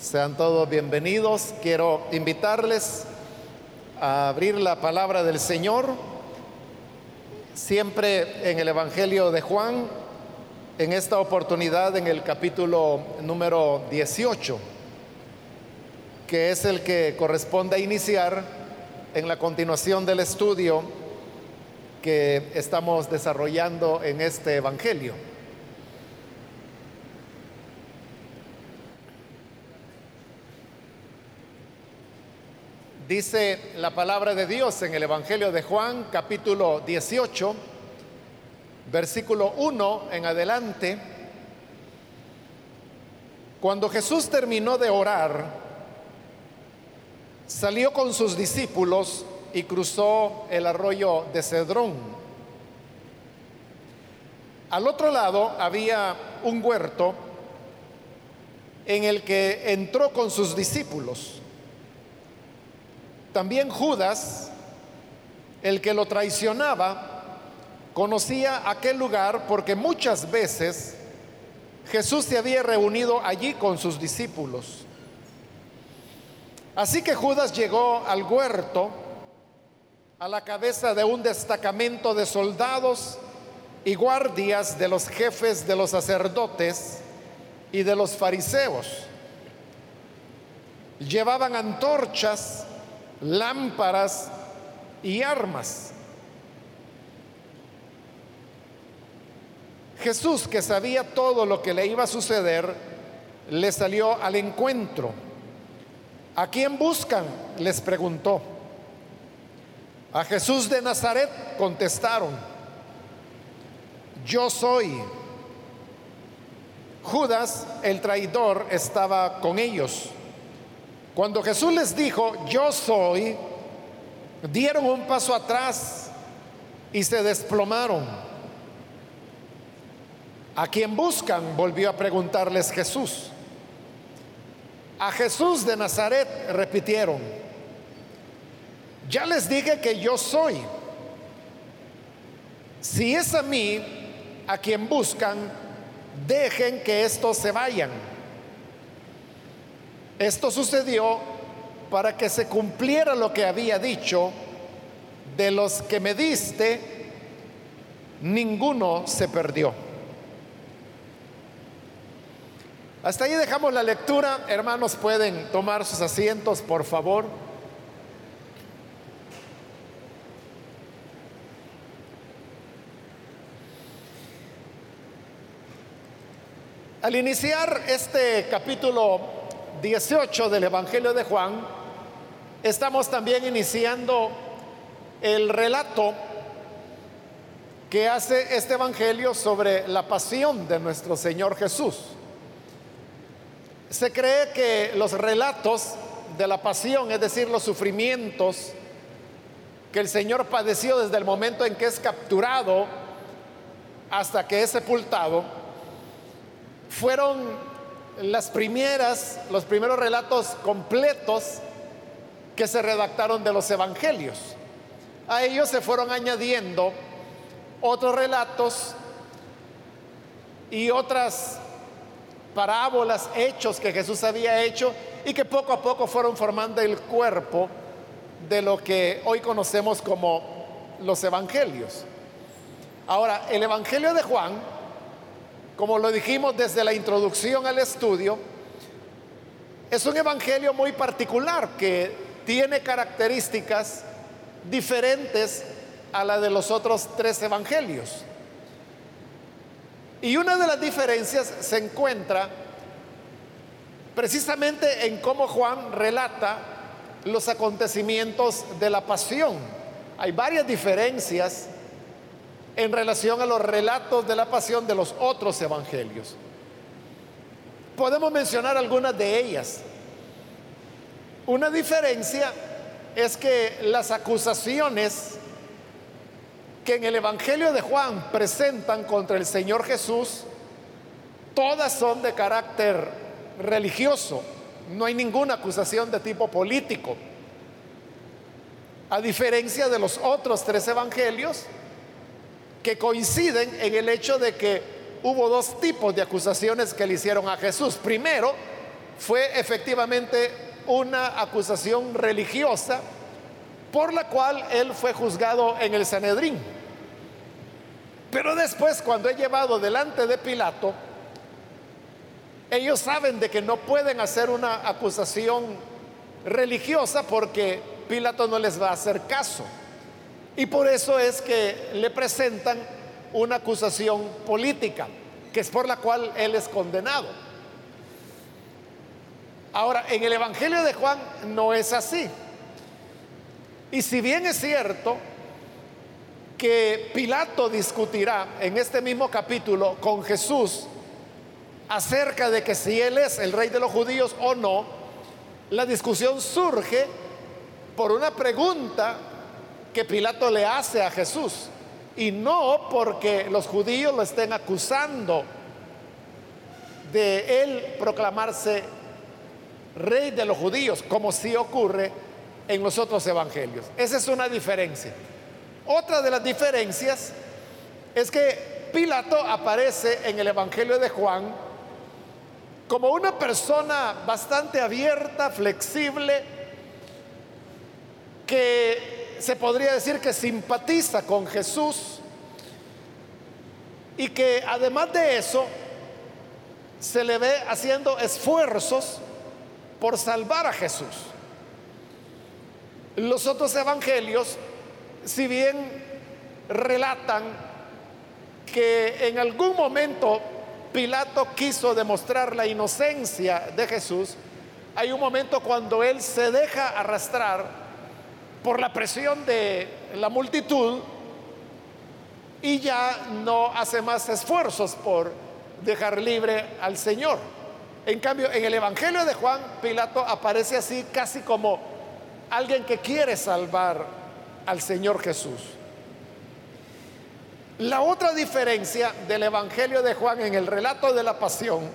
Sean todos bienvenidos. Quiero invitarles a abrir la palabra del Señor, siempre en el Evangelio de Juan, en esta oportunidad en el capítulo número 18, que es el que corresponde iniciar en la continuación del estudio que estamos desarrollando en este Evangelio. Dice la palabra de Dios en el Evangelio de Juan, capítulo 18, versículo 1 en adelante. Cuando Jesús terminó de orar, salió con sus discípulos y cruzó el arroyo de Cedrón. Al otro lado había un huerto en el que entró con sus discípulos. También Judas, el que lo traicionaba, conocía aquel lugar porque muchas veces Jesús se había reunido allí con sus discípulos. Así que Judas llegó al huerto a la cabeza de un destacamento de soldados y guardias de los jefes de los sacerdotes y de los fariseos. Llevaban antorchas lámparas y armas. Jesús, que sabía todo lo que le iba a suceder, le salió al encuentro. ¿A quién buscan? les preguntó. A Jesús de Nazaret contestaron, yo soy. Judas, el traidor, estaba con ellos. Cuando Jesús les dijo, yo soy, dieron un paso atrás y se desplomaron. ¿A quién buscan? Volvió a preguntarles Jesús. A Jesús de Nazaret repitieron. Ya les dije que yo soy. Si es a mí a quien buscan, dejen que estos se vayan. Esto sucedió para que se cumpliera lo que había dicho, de los que me diste, ninguno se perdió. Hasta ahí dejamos la lectura. Hermanos, pueden tomar sus asientos, por favor. Al iniciar este capítulo 18 del Evangelio de Juan, estamos también iniciando el relato que hace este Evangelio sobre la pasión de nuestro Señor Jesús. Se cree que los relatos de la pasión, es decir, los sufrimientos que el Señor padeció desde el momento en que es capturado hasta que es sepultado, fueron las primeras, los primeros relatos completos que se redactaron de los evangelios. A ellos se fueron añadiendo otros relatos y otras parábolas, hechos que Jesús había hecho y que poco a poco fueron formando el cuerpo de lo que hoy conocemos como los evangelios. Ahora, el Evangelio de Juan como lo dijimos desde la introducción al estudio, es un evangelio muy particular que tiene características diferentes a la de los otros tres evangelios. Y una de las diferencias se encuentra precisamente en cómo Juan relata los acontecimientos de la pasión. Hay varias diferencias en relación a los relatos de la pasión de los otros evangelios. Podemos mencionar algunas de ellas. Una diferencia es que las acusaciones que en el Evangelio de Juan presentan contra el Señor Jesús, todas son de carácter religioso. No hay ninguna acusación de tipo político. A diferencia de los otros tres evangelios, que coinciden en el hecho de que hubo dos tipos de acusaciones que le hicieron a Jesús. Primero, fue efectivamente una acusación religiosa por la cual él fue juzgado en el Sanedrín. Pero después, cuando he llevado delante de Pilato, ellos saben de que no pueden hacer una acusación religiosa porque Pilato no les va a hacer caso. Y por eso es que le presentan una acusación política, que es por la cual él es condenado. Ahora, en el Evangelio de Juan no es así. Y si bien es cierto que Pilato discutirá en este mismo capítulo con Jesús acerca de que si él es el rey de los judíos o no, la discusión surge por una pregunta que Pilato le hace a Jesús y no porque los judíos lo estén acusando de él proclamarse rey de los judíos, como si ocurre en los otros evangelios. Esa es una diferencia. Otra de las diferencias es que Pilato aparece en el Evangelio de Juan como una persona bastante abierta, flexible, que se podría decir que simpatiza con Jesús y que además de eso se le ve haciendo esfuerzos por salvar a Jesús. Los otros evangelios, si bien relatan que en algún momento Pilato quiso demostrar la inocencia de Jesús, hay un momento cuando él se deja arrastrar por la presión de la multitud y ya no hace más esfuerzos por dejar libre al Señor. En cambio, en el Evangelio de Juan, Pilato aparece así casi como alguien que quiere salvar al Señor Jesús. La otra diferencia del Evangelio de Juan en el relato de la pasión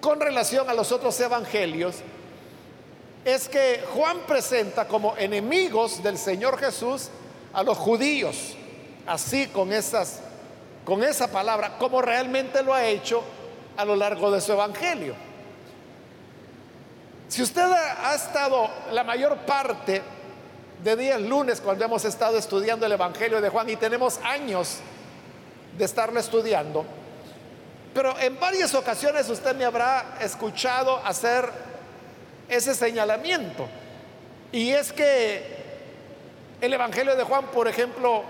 con relación a los otros evangelios es que Juan presenta como enemigos del Señor Jesús a los judíos, así con esas esa palabra, como realmente lo ha hecho a lo largo de su evangelio. Si usted ha estado la mayor parte de días lunes cuando hemos estado estudiando el Evangelio de Juan y tenemos años de estarlo estudiando, pero en varias ocasiones usted me habrá escuchado hacer ese señalamiento. Y es que el Evangelio de Juan, por ejemplo,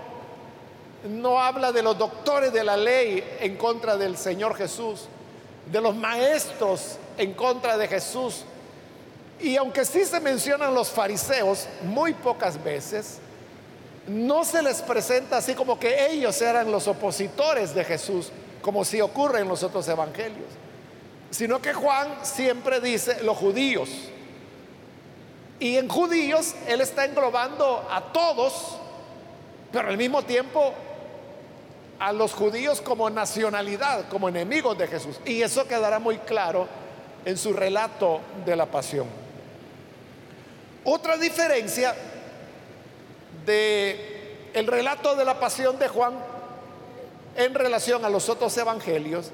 no habla de los doctores de la ley en contra del Señor Jesús, de los maestros en contra de Jesús. Y aunque sí se mencionan los fariseos muy pocas veces, no se les presenta así como que ellos eran los opositores de Jesús, como si ocurre en los otros evangelios, sino que Juan siempre dice los judíos. Y en judíos él está englobando a todos, pero al mismo tiempo a los judíos como nacionalidad, como enemigos de Jesús. Y eso quedará muy claro en su relato de la pasión. Otra diferencia de el relato de la pasión de Juan en relación a los otros evangelios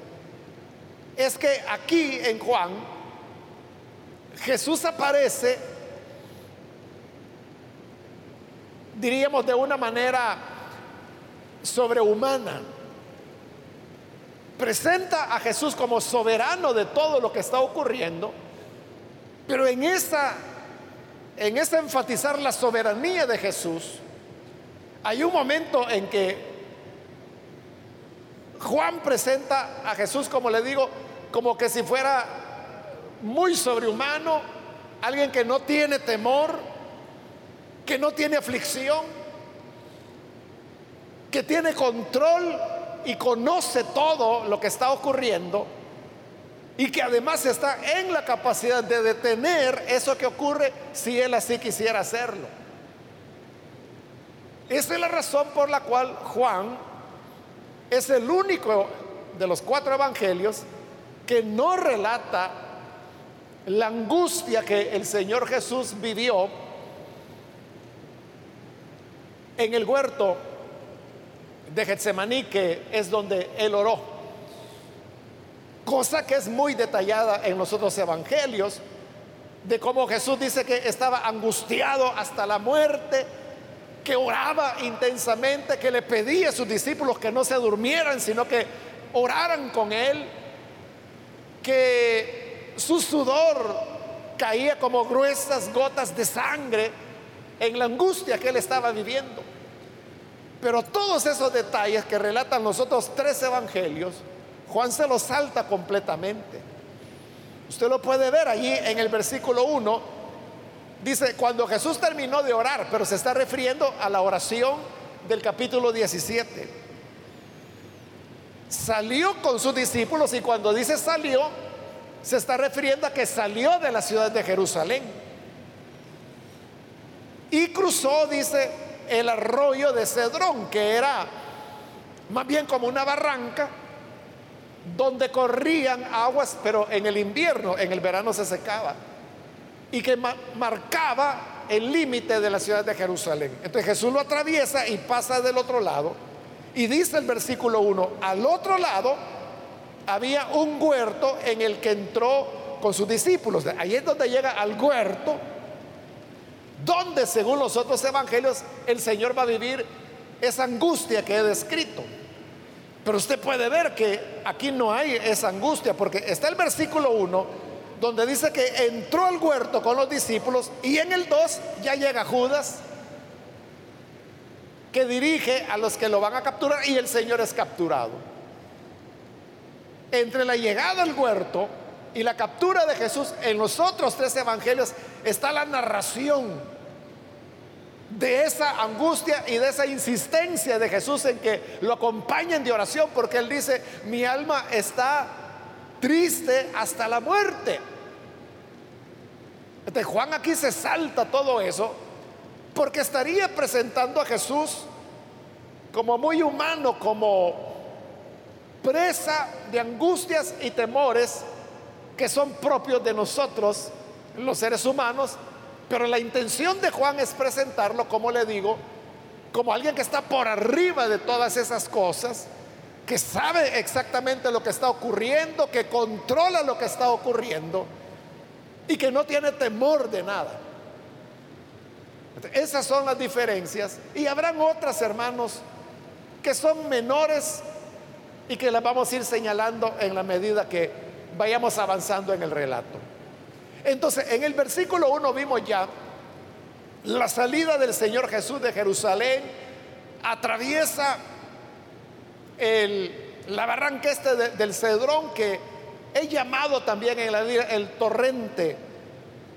es que aquí en Juan Jesús aparece diríamos de una manera sobrehumana. Presenta a Jesús como soberano de todo lo que está ocurriendo, pero en esa en ese enfatizar la soberanía de Jesús, hay un momento en que Juan presenta a Jesús, como le digo, como que si fuera muy sobrehumano, alguien que no tiene temor, que no tiene aflicción, que tiene control y conoce todo lo que está ocurriendo y que además está en la capacidad de detener eso que ocurre si él así quisiera hacerlo. Esa es la razón por la cual Juan es el único de los cuatro evangelios que no relata la angustia que el Señor Jesús vivió en el huerto de Getsemaní, que es donde él oró. cosa que es muy detallada en los otros evangelios, de cómo Jesús dice que estaba angustiado hasta la muerte, que oraba intensamente, que le pedía a sus discípulos que no se durmieran, sino que oraran con él, que su sudor caía como gruesas gotas de sangre en la angustia que él estaba viviendo. Pero todos esos detalles que relatan los otros tres evangelios, Juan se los salta completamente. Usted lo puede ver allí en el versículo 1 Dice, cuando Jesús terminó de orar, pero se está refiriendo a la oración del capítulo 17. Salió con sus discípulos y cuando dice salió, se está refiriendo a que salió de la ciudad de Jerusalén. Y cruzó, dice, el arroyo de Cedrón, que era más bien como una barranca donde corrían aguas, pero en el invierno, en el verano se secaba y que marcaba el límite de la ciudad de Jerusalén. Entonces Jesús lo atraviesa y pasa del otro lado. Y dice el versículo 1, al otro lado había un huerto en el que entró con sus discípulos. Ahí es donde llega al huerto, donde según los otros evangelios el Señor va a vivir esa angustia que he descrito. Pero usted puede ver que aquí no hay esa angustia, porque está el versículo 1 donde dice que entró al huerto con los discípulos y en el 2 ya llega Judas que dirige a los que lo van a capturar y el Señor es capturado. Entre la llegada al huerto y la captura de Jesús en los otros tres evangelios está la narración de esa angustia y de esa insistencia de Jesús en que lo acompañen de oración porque él dice, mi alma está triste hasta la muerte. Este Juan aquí se salta todo eso porque estaría presentando a Jesús como muy humano, como presa de angustias y temores que son propios de nosotros, los seres humanos, pero la intención de Juan es presentarlo, como le digo, como alguien que está por arriba de todas esas cosas, que sabe exactamente lo que está ocurriendo, que controla lo que está ocurriendo y que no tiene temor de nada. Esas son las diferencias y habrán otras, hermanos, que son menores y que las vamos a ir señalando en la medida que vayamos avanzando en el relato. Entonces, en el versículo 1 vimos ya la salida del Señor Jesús de Jerusalén, atraviesa la barranca este del Cedrón que he llamado también en la vida el torrente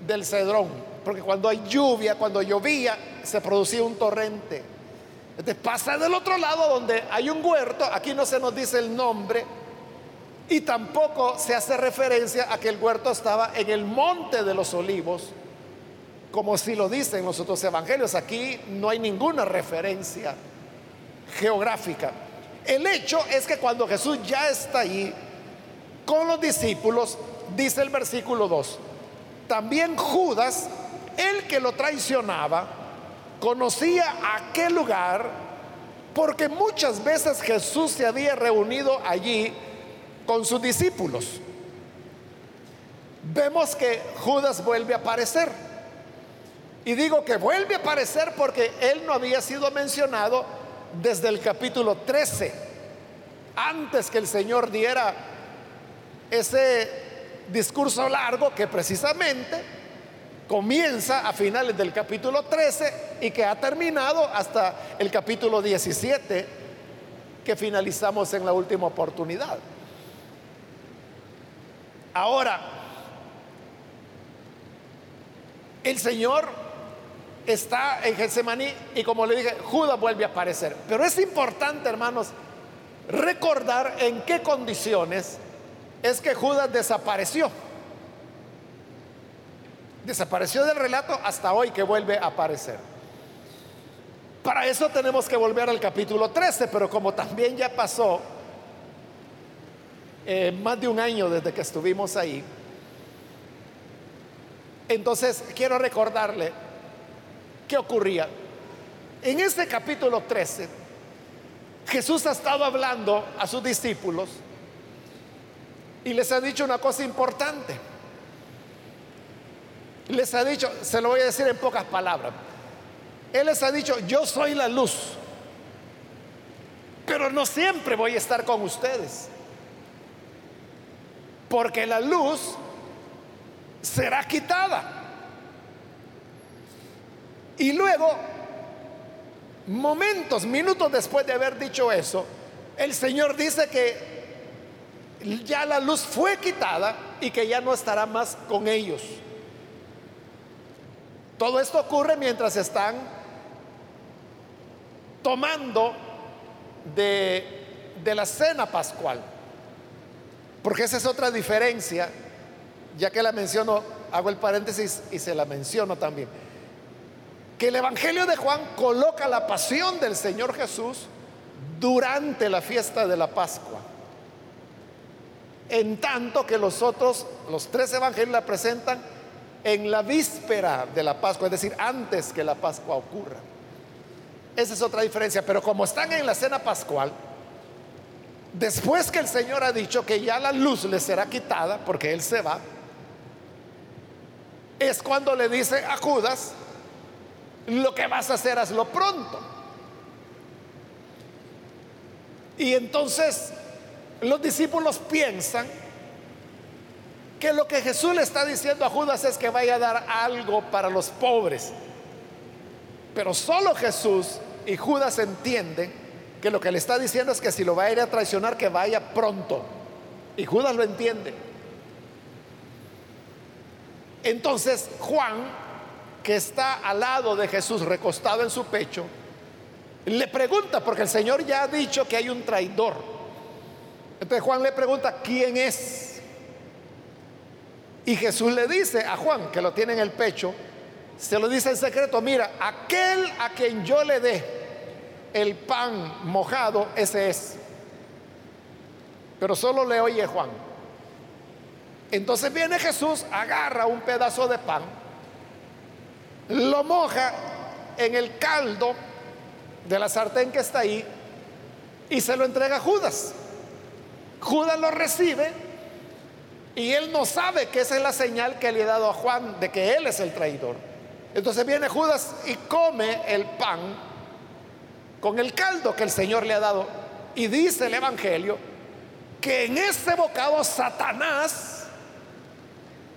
del Cedrón, porque cuando hay lluvia, cuando llovía, se producía un torrente. Entonces pasa del otro lado donde hay un huerto, aquí no se nos dice el nombre, y tampoco se hace referencia a que el huerto estaba en el monte de los olivos, como si lo dicen los otros evangelios. Aquí no hay ninguna referencia geográfica. El hecho es que cuando Jesús ya está ahí con los discípulos, dice el versículo 2, también Judas, el que lo traicionaba, conocía aquel lugar porque muchas veces Jesús se había reunido allí con sus discípulos. Vemos que Judas vuelve a aparecer. Y digo que vuelve a aparecer porque él no había sido mencionado desde el capítulo 13, antes que el Señor diera ese discurso largo que precisamente comienza a finales del capítulo 13 y que ha terminado hasta el capítulo 17 que finalizamos en la última oportunidad. Ahora, el Señor está en Getsemaní y como le dije, Judas vuelve a aparecer. Pero es importante, hermanos, recordar en qué condiciones es que Judas desapareció. Desapareció del relato hasta hoy que vuelve a aparecer. Para eso tenemos que volver al capítulo 13, pero como también ya pasó eh, más de un año desde que estuvimos ahí, entonces quiero recordarle qué ocurría. En este capítulo 13, Jesús ha estado hablando a sus discípulos Y les ha dicho una cosa importante. Les ha dicho, se lo voy a decir en pocas palabras. Él les ha dicho, yo soy la luz, pero no siempre voy a estar con ustedes. Porque la luz será quitada. Y luego, momentos, minutos después de haber dicho eso, el Señor dice que ya la luz fue quitada y que ya no estará más con ellos. Todo esto ocurre mientras están tomando de, la cena pascual. Porque esa es otra diferencia, ya que la menciono, hago el paréntesis y se la menciono también. Que el Evangelio de Juan coloca la pasión del Señor Jesús durante la fiesta de la Pascua. En tanto que los otros, los tres evangelios la presentan en la víspera de la Pascua, es decir, antes que la Pascua ocurra. Esa es otra diferencia, pero como están en la cena pascual, después que el Señor ha dicho que ya la luz le será quitada, porque Él se va, es cuando le dice a Judas, lo que vas a hacer, hazlo pronto. Y entonces los discípulos piensan que lo que Jesús le está diciendo a Judas es que vaya a dar algo para los pobres. Pero solo Jesús y Judas entienden que lo que le está diciendo es que si lo va a ir a traicionar, que vaya pronto. Y Judas lo entiende. Entonces Juan, que está al lado de Jesús recostado en su pecho, le pregunta, porque el Señor ya ha dicho que hay un traidor. Entonces Juan le pregunta, ¿quién es? Y Jesús le dice a Juan, que lo tiene en el pecho, se lo dice en secreto, mira, aquel a quien yo le dé el pan mojado, ese es. Pero solo le oye Juan. Entonces viene Jesús, agarra un pedazo de pan, lo moja en el caldo de la sartén que está ahí y se lo entrega a Judas. Judas lo recibe y él no sabe que esa es la señal que le ha dado a Juan de que él es el traidor. Entonces viene Judas y come el pan con el caldo que el Señor le ha dado. Y dice el Evangelio que en ese bocado Satanás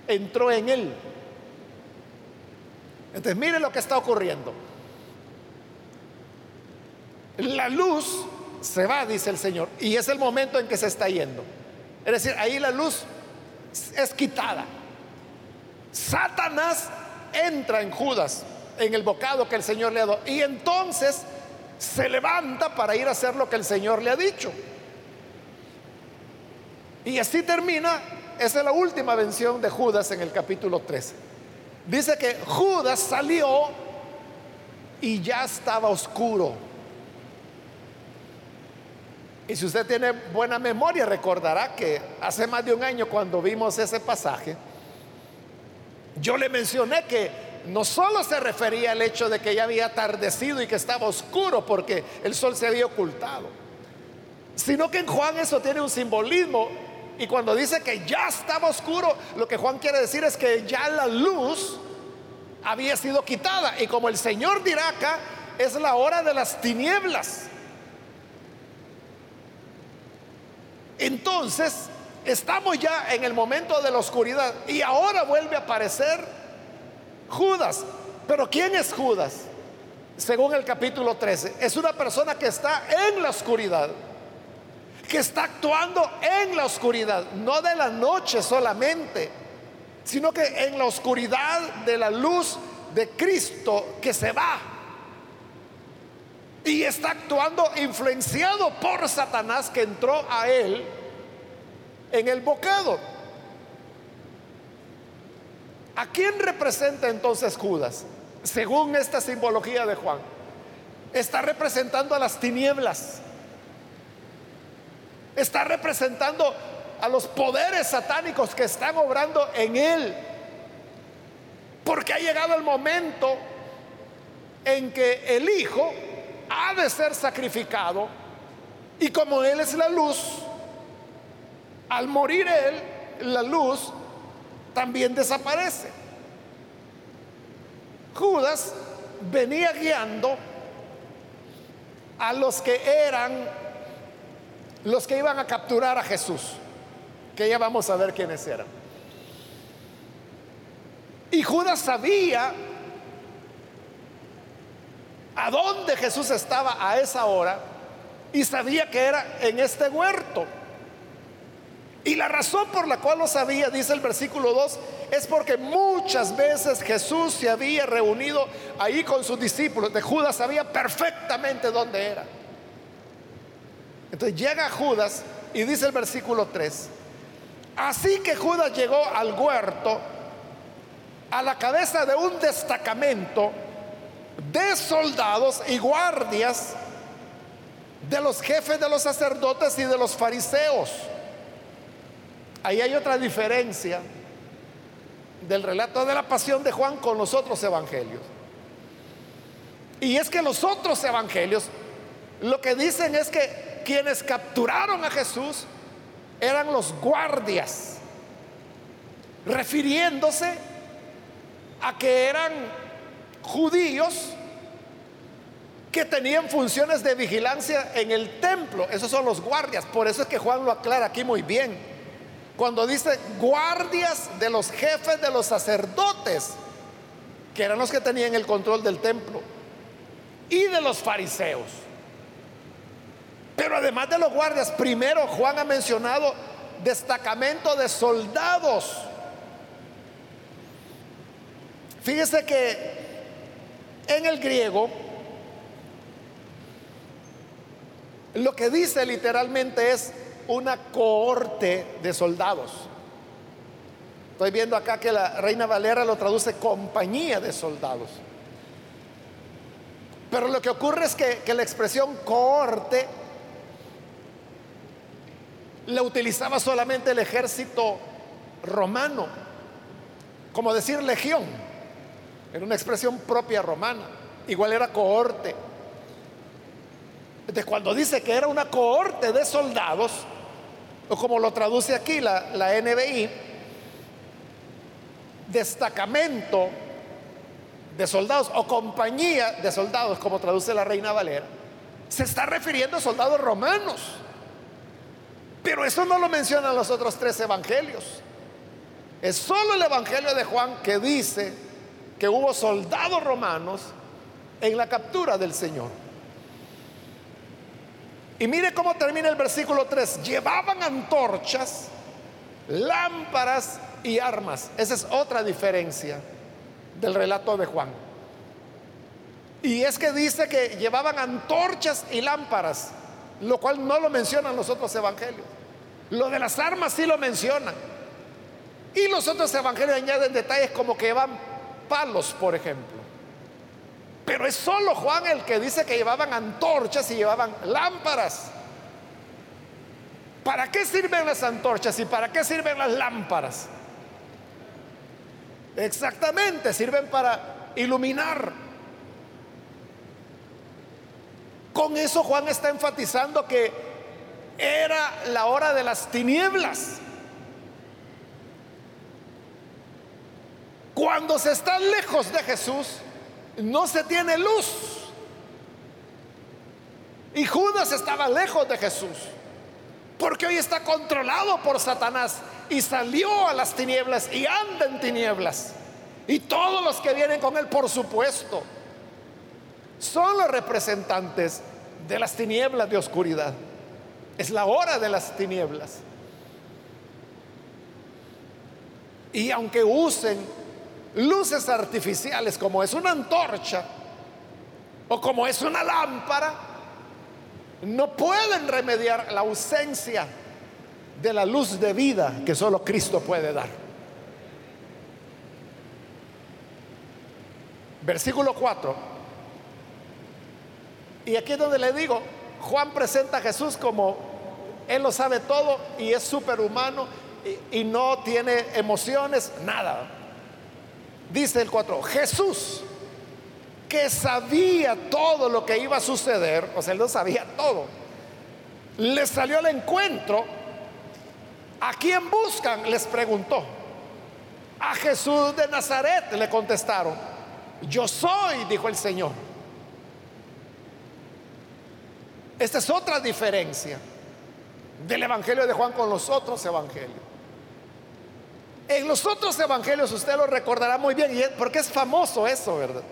entró en él. Entonces mire lo que está ocurriendo. La luz se va, dice el Señor, y es el momento en que se está yendo. Es decir, ahí la luz es quitada. Satanás entra en Judas, en el bocado que el Señor le ha dado, y entonces se levanta para ir a hacer lo que el Señor le ha dicho. Y así termina, esa es la última mención de Judas en el capítulo 13. Dice que Judas salió y ya estaba oscuro. Y si usted tiene buena memoria, recordará que hace más de un año cuando vimos ese pasaje, yo le mencioné que no solo se refería al hecho de que ya había atardecido y que estaba oscuro porque el sol se había ocultado, sino que en Juan eso tiene un simbolismo. Y cuando dice que ya estaba oscuro, lo que Juan quiere decir es que ya la luz había sido quitada. Y como el Señor dirá acá, es la hora de las tinieblas. Entonces, estamos ya en el momento de la oscuridad y ahora vuelve a aparecer Judas. Pero ¿quién es Judas? Según el capítulo 13, es una persona que está en la oscuridad, que está actuando en la oscuridad, no de la noche solamente, sino que en la oscuridad de la luz de Cristo que se va. Y está actuando influenciado por Satanás que entró a él en el bocado. ¿A quién representa entonces Judas? Según esta simbología de Juan, está representando a las tinieblas. Está representando a los poderes satánicos que están obrando en él. Porque ha llegado el momento en que el Hijo ha de ser sacrificado y como Él es la luz, Al morir él, la luz también desaparece. Judas venía guiando a los que eran los que iban a capturar a Jesús, que ya vamos a ver quiénes eran. Y Judas sabía a dónde Jesús estaba a esa hora y sabía que era en este huerto. Y la razón por la cual lo sabía, dice el versículo 2, es porque muchas veces Jesús se había reunido ahí con sus discípulos. De Judas sabía perfectamente dónde era. Entonces llega Judas y dice el versículo 3, así que Judas llegó al huerto a la cabeza de un destacamento de soldados y guardias de los jefes de los sacerdotes y de los fariseos. Ahí hay otra diferencia del relato de la pasión de Juan con los otros evangelios. Y es que los otros evangelios lo que dicen es que quienes capturaron a Jesús eran los guardias, refiriéndose a que eran judíos que tenían funciones de vigilancia en el templo. Esos son los guardias. Por eso es que Juan lo aclara aquí muy bien. Cuando dice guardias de los jefes de los sacerdotes, que eran los que tenían el control del templo, y de los fariseos. Pero además de los guardias, primero Juan ha mencionado destacamento de soldados. Fíjese que en el griego lo que dice literalmente es una cohorte de soldados. Estoy viendo acá que la Reina Valera lo traduce compañía de soldados. Pero lo que ocurre es que, la expresión cohorte la utilizaba solamente el ejército romano, como decir legión, era una expresión propia romana, igual era cohorte. De cuando dice que era una cohorte de soldados, o como lo traduce aquí la, la NBI, destacamento de soldados o compañía de soldados, como traduce la Reina Valera, se está refiriendo a soldados romanos. Pero eso no lo mencionan los otros tres evangelios. Es solo el evangelio de Juan que dice que hubo soldados romanos en la captura del Señor. Y mire cómo termina el versículo 3. Llevaban antorchas, lámparas y armas. Esa es otra diferencia del relato de Juan. Y es que dice que llevaban antorchas y lámparas, lo cual no lo mencionan los otros evangelios. Lo de las armas sí lo mencionan. Y los otros evangelios añaden detalles como que llevan palos, por ejemplo. Pero es solo Juan el que dice que llevaban antorchas y llevaban lámparas. ¿Para qué sirven las antorchas y para qué sirven las lámparas? Exactamente, sirven para iluminar. Con eso Juan está enfatizando que era la hora de las tinieblas. Cuando se está lejos de Jesús, no se tiene luz. Y Judas estaba lejos de Jesús, porque hoy está controlado por Satanás y salió a las tinieblas y anda en tinieblas. Y todos los que vienen con él, por supuesto, son los representantes de las tinieblas de oscuridad. Es la hora de las tinieblas. Y aunque usen luces artificiales como es una antorcha o como es una lámpara, no pueden remediar la ausencia de la luz de vida que solo Cristo puede dar. Versículo 4. Y aquí es donde le digo, Juan presenta a Jesús como Él lo sabe todo y es superhumano y, y no tiene emociones, nada. Dice el 4, Jesús, que sabía todo lo que iba a suceder, o sea, él lo sabía todo, le salió al encuentro ¿A quién buscan? Les preguntó. A Jesús de Nazaret le contestaron. Yo soy, dijo el Señor. Esta es otra diferencia del Evangelio de Juan con los otros evangelios. En los otros evangelios usted lo recordará muy bien, porque es famoso eso, ¿verdad?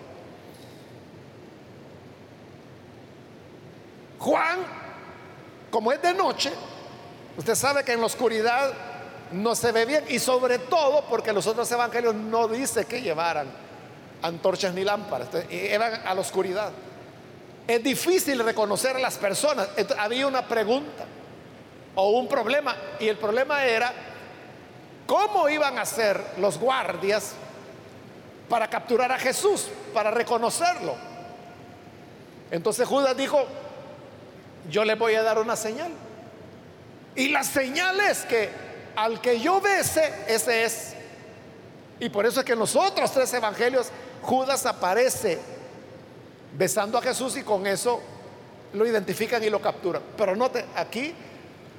Juan, como es de noche, usted sabe que en la oscuridad no se ve bien y sobre todo porque los otros evangelios no dice que llevaran antorchas ni lámparas, eran a la oscuridad. Es difícil reconocer a las personas. había una pregunta o un problema y el problema era cómo iban a ser los guardias para capturar a Jesús, para reconocerlo. Entonces Judas dijo, yo le voy a dar una señal. Y la señal es que al que yo bese, ese es. Y por eso es que en los otros tres evangelios Judas aparece besando a Jesús y con eso lo identifican y lo capturan. Pero note, aquí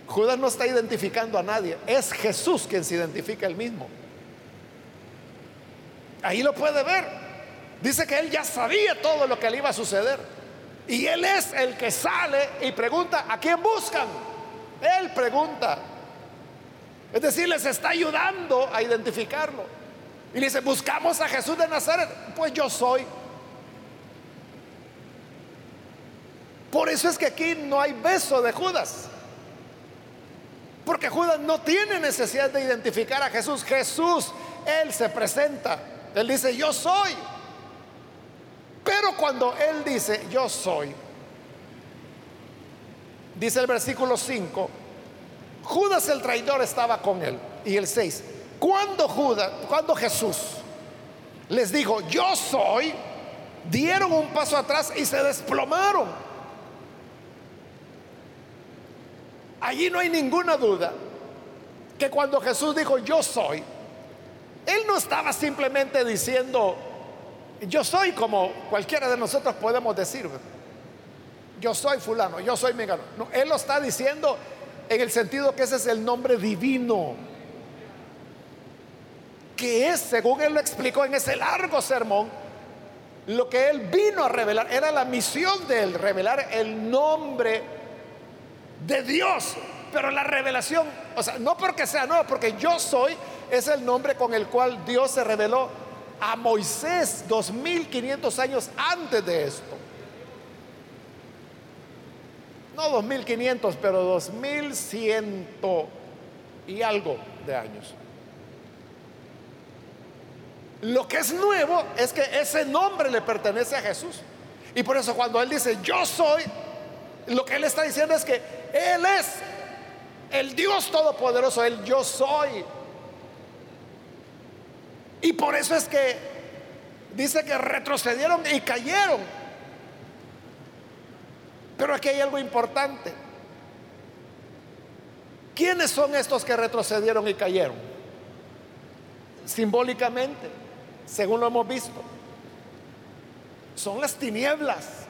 Judas no está identificando a nadie, es Jesús quien se identifica el mismo. Ahí lo puede ver. Dice que él ya sabía todo lo que le iba a suceder. Y él es el que sale y pregunta, ¿a quién buscan? Él pregunta. Es decir, les está ayudando a identificarlo. Y le dice, buscamos a Jesús de Nazaret. Pues yo soy. Por eso es que aquí no hay beso de Judas. Porque Judas no tiene necesidad de identificar a Jesús. Jesús, Él se presenta. Él dice, yo soy. Pero cuando Él dice, yo soy, dice el versículo 5, Judas el traidor estaba con Él. Y el 6, cuando Judas, cuando Jesús les dijo, yo soy, dieron un paso atrás y se desplomaron. Allí no hay ninguna duda que cuando Jesús dijo, yo soy, Él no estaba simplemente diciendo, yo soy como cualquiera de nosotros podemos decir. Yo soy fulano, yo soy megano. No, él lo está diciendo en el sentido que ese es el nombre divino. Que es, según él lo explicó en ese largo sermón, lo que él vino a revelar. Era la misión de él, revelar el nombre de Dios. Pero la revelación, o sea, no porque sea nuevo, porque yo soy, es el nombre con el cual Dios se reveló a Moisés 2500 años antes de esto. No 2500, pero 2100 y algo de años. Lo que es nuevo es que ese nombre le pertenece a Jesús. Y por eso cuando Él dice, yo soy, lo que Él está diciendo es que Él es el Dios Todopoderoso, el yo soy. Y por eso es que dice que retrocedieron y cayeron. Pero aquí hay algo importante. ¿Quiénes son estos que retrocedieron y cayeron? Simbólicamente, según lo hemos visto, son las tinieblas.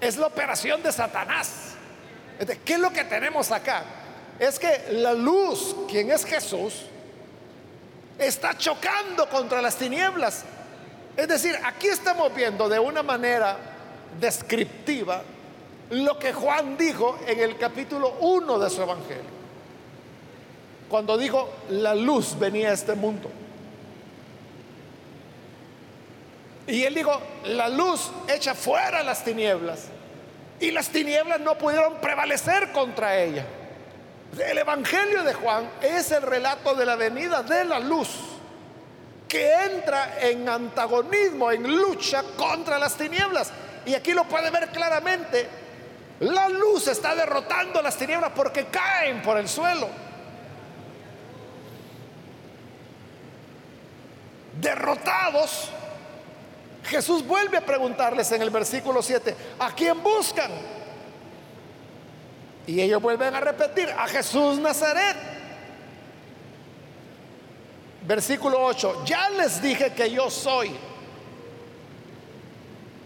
Es la operación de Satanás. ¿Qué es lo que tenemos acá? Es que la luz, quien es Jesús, está chocando contra las tinieblas. Es decir, aquí estamos viendo de una manera descriptiva lo que Juan dijo en el capítulo 1 de su evangelio. Cuando dijo, la luz venía a este mundo. Y él dijo, la luz echa fuera las tinieblas. Y las tinieblas no pudieron prevalecer contra ella. El Evangelio de Juan es el relato de la venida de la luz que entra en antagonismo, en lucha contra las tinieblas. Y aquí lo puede ver claramente. La luz está derrotando las tinieblas porque caen por el suelo. Derrotados, Jesús vuelve a preguntarles en el versículo 7, ¿a quién buscan? Y ellos vuelven a repetir, a Jesús Nazaret. Versículo 8, ya les dije que yo soy.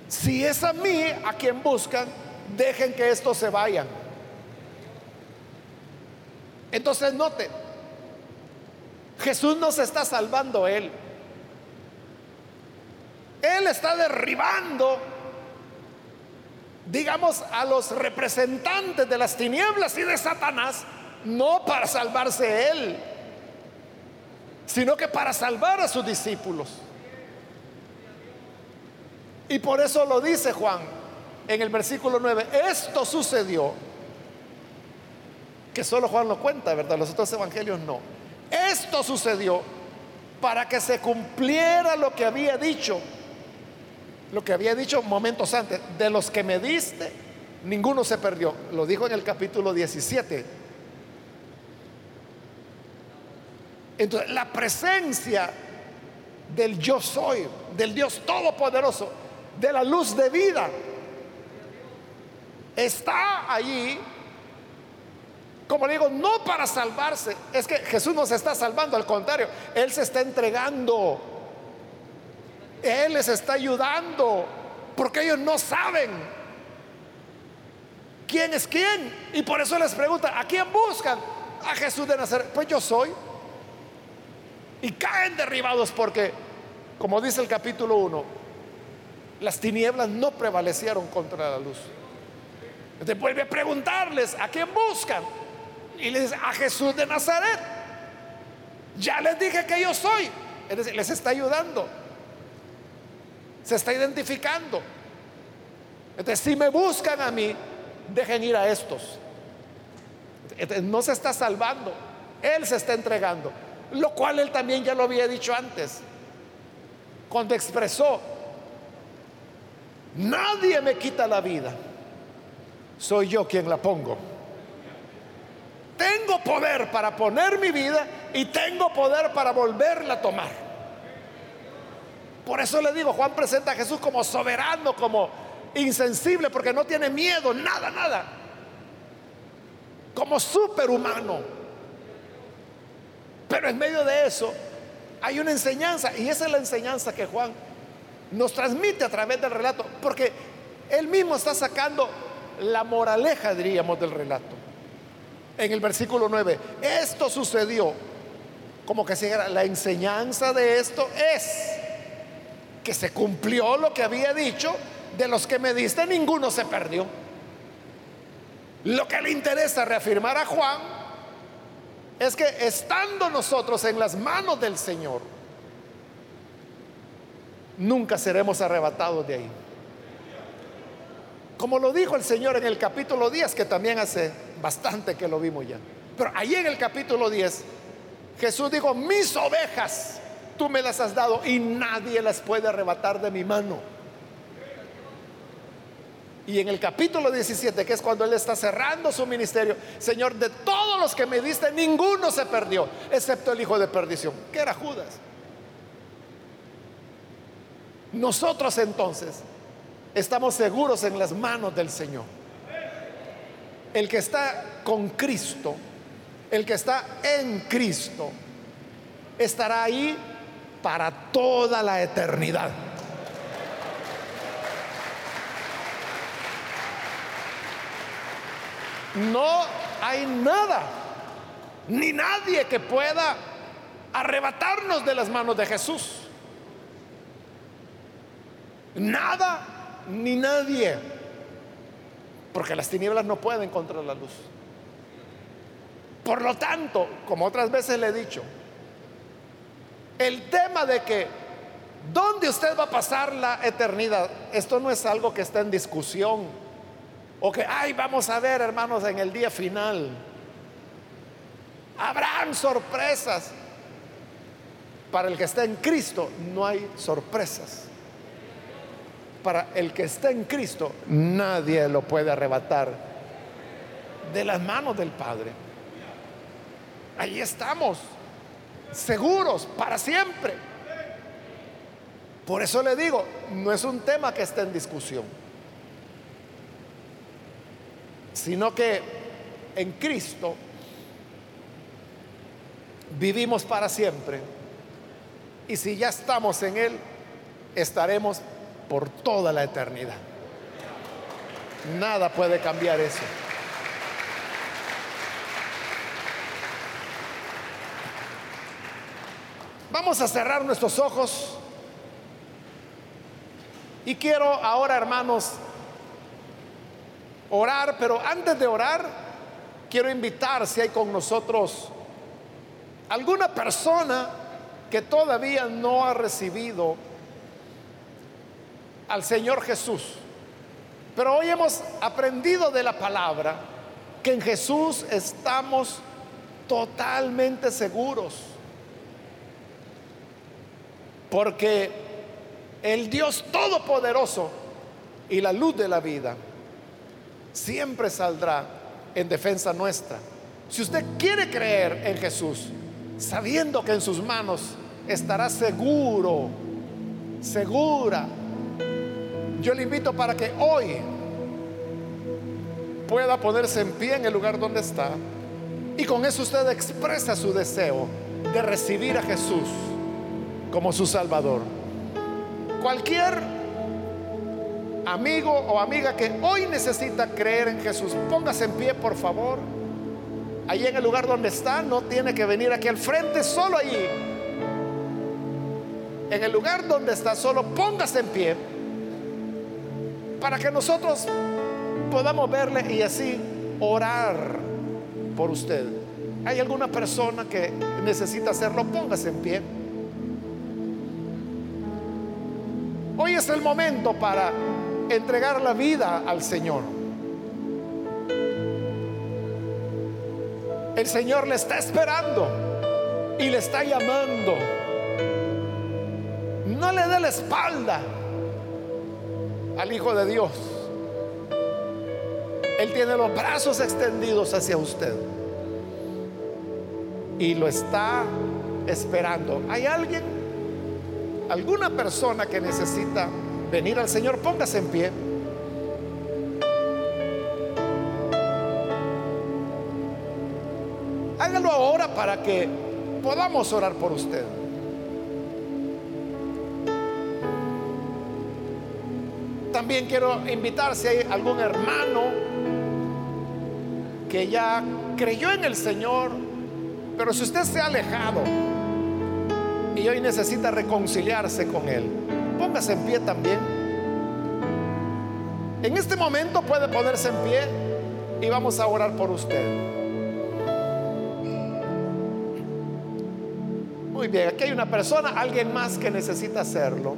Si es a mí a quien buscan, dejen que estos se vayan. Entonces note, Jesús no se está salvando él. Él está derribando, digamos, a los representantes de las tinieblas y de Satanás, no para salvarse él, sino que para salvar a sus discípulos. Y por eso lo dice Juan en el versículo 9, esto sucedió, que solo Juan lo cuenta, ¿verdad? Los otros evangelios no. Esto sucedió para que se cumpliera lo que había dicho lo que había dicho momentos antes, de los que me diste, ninguno se perdió. Lo dijo en el capítulo 17. Entonces, la presencia del yo soy, del Dios Todopoderoso, de la luz de vida, está allí, como le digo, no para salvarse. Es que Jesús no se está salvando, al contrario, Él se está entregando él les está ayudando porque ellos no saben quién es quién. Y por eso les pregunta, ¿a quién buscan? A Jesús de Nazaret. Pues yo soy. Y caen derribados porque, como dice el capítulo 1, las tinieblas no prevalecieron contra la luz. Entonces vuelve a preguntarles, ¿a quién buscan? Y les dice, a Jesús de Nazaret. Ya les dije que yo soy. Les está ayudando se está identificando. Entonces, si me buscan a mí, dejen ir a estos. no se está salvando, Él se está entregando. Lo cual Él también ya lo había dicho antes, cuando expresó, nadie me quita la vida, soy yo quien la pongo. Tengo poder para poner mi vida y tengo poder para volverla a tomar. Por eso le digo, Juan presenta a Jesús como soberano, como insensible, porque no tiene miedo, nada, nada. Como superhumano. Pero en medio de eso hay una enseñanza, y esa es la enseñanza que Juan nos transmite a través del relato, porque él mismo está sacando la moraleja, diríamos, del relato. En el versículo 9, esto sucedió, como que si la enseñanza de esto es que se cumplió lo que había dicho, de los que me diste ninguno se perdió. Lo que le interesa reafirmar a Juan es que estando nosotros en las manos del Señor, nunca seremos arrebatados de ahí. Como lo dijo el Señor en el capítulo 10, que también hace bastante que lo vimos ya. Pero ahí en el capítulo 10, Jesús dijo, mis ovejas tú me las has dado y nadie las puede arrebatar de mi mano. Y en el capítulo 17, que es cuando Él está cerrando su ministerio, Señor, de todos los que me diste, ninguno se perdió, excepto el hijo de perdición, que era Judas. Nosotros entonces estamos seguros en las manos del Señor. El que está con Cristo, el que está en Cristo, estará ahí para toda la eternidad. No hay nada, ni nadie que pueda arrebatarnos de las manos de Jesús. Nada, ni nadie. Porque las tinieblas no pueden contra la luz. Por lo tanto, como otras veces le he dicho, el tema de que ¿dónde usted va a pasar la eternidad? Esto no es algo que está en discusión. O que, ay, vamos a ver, hermanos, en el día final. Habrán sorpresas. Para el que está en Cristo no hay sorpresas. Para el que está en Cristo nadie lo puede arrebatar de las manos del Padre. Ahí estamos seguros para siempre. Por eso le digo, no es un tema que esté en discusión, sino que en Cristo vivimos para siempre. Y si ya estamos en Él, estaremos por toda la eternidad. Nada puede cambiar eso. Vamos a cerrar nuestros ojos. Y quiero ahora, hermanos, orar, pero antes de orar, quiero invitar si hay con nosotros alguna persona que todavía no ha recibido al Señor Jesús. Pero hoy hemos aprendido de la palabra que en Jesús estamos totalmente seguros. Porque el Dios Todopoderoso y la luz de la vida siempre saldrá en defensa nuestra. Si usted quiere creer en Jesús, sabiendo que en sus manos estará seguro, segura, yo le invito para que hoy pueda ponerse en pie en el lugar donde está y con eso usted expresa su deseo de recibir a Jesús como su Salvador. Cualquier amigo o amiga que hoy necesita creer en Jesús, póngase en pie, por favor. Ahí en el lugar donde está, no tiene que venir aquí al frente, solo allí. En el lugar donde está, solo póngase en pie para que nosotros podamos verle y así orar por usted. ¿Hay alguna persona que necesita hacerlo? Póngase en pie. Hoy es el momento para entregar la vida al Señor. El Señor le está esperando y le está llamando. No le dé la espalda al Hijo de Dios. Él tiene los brazos extendidos hacia usted y lo está esperando. ¿Hay alguien, alguna persona que necesita venir al Señor? Póngase en pie. Hágalo ahora para que podamos orar por usted. También quiero invitar si hay algún hermano que ya creyó en el Señor, pero si usted se ha alejado y hoy necesita reconciliarse con Él, póngase en pie también. En este momento puede ponerse en pie y vamos a orar por usted. Muy bien, aquí hay una persona, alguien más que necesita hacerlo.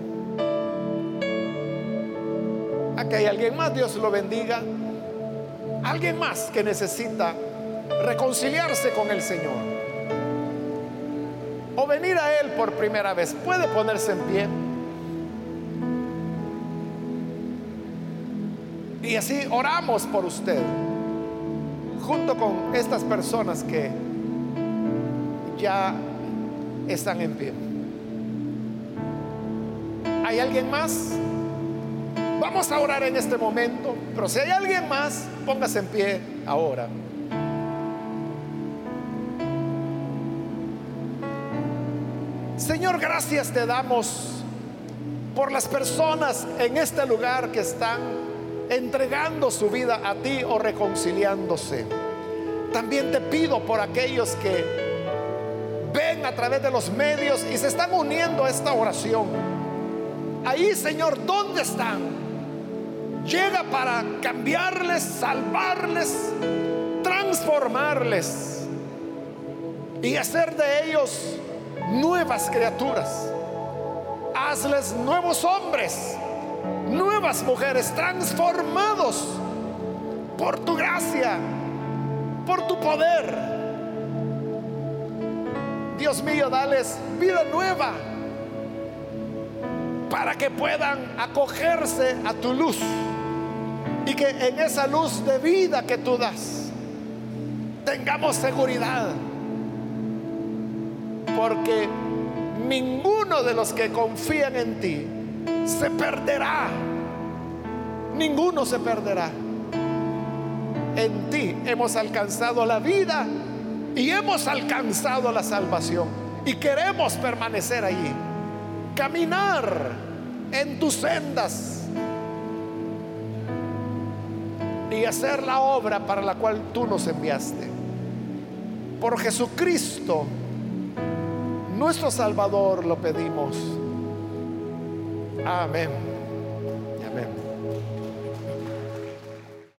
Aquí hay alguien más, Dios lo bendiga. Alguien más que necesita reconciliarse con el Señor. O venir a Él por primera vez. Puede ponerse en pie. Y así oramos por usted. Junto con estas personas que ya están en pie. ¿Hay alguien más? Vamos a orar en este momento, pero si hay alguien más, póngase en pie ahora. Señor, gracias te damos por las personas en este lugar que están entregando su vida a ti o reconciliándose. También te pido por aquellos que ven a través de los medios y se están uniendo a esta oración. Ahí, Señor, ¿dónde están? llega para cambiarles, salvarles, transformarles y hacer de ellos nuevas criaturas. Hazles nuevos hombres, nuevas mujeres, transformados por tu gracia, por tu poder. Dios mío, dales vida nueva para que puedan acogerse a tu luz y que en esa luz de vida que tú das tengamos seguridad. Porque ninguno de los que confían en ti se perderá. Ninguno se perderá. En ti hemos alcanzado la vida y hemos alcanzado la salvación. Y queremos permanecer allí. Caminar en tus sendas y hacer la obra para la cual tú nos enviaste. Por Jesucristo, nuestro Salvador lo pedimos. Amén.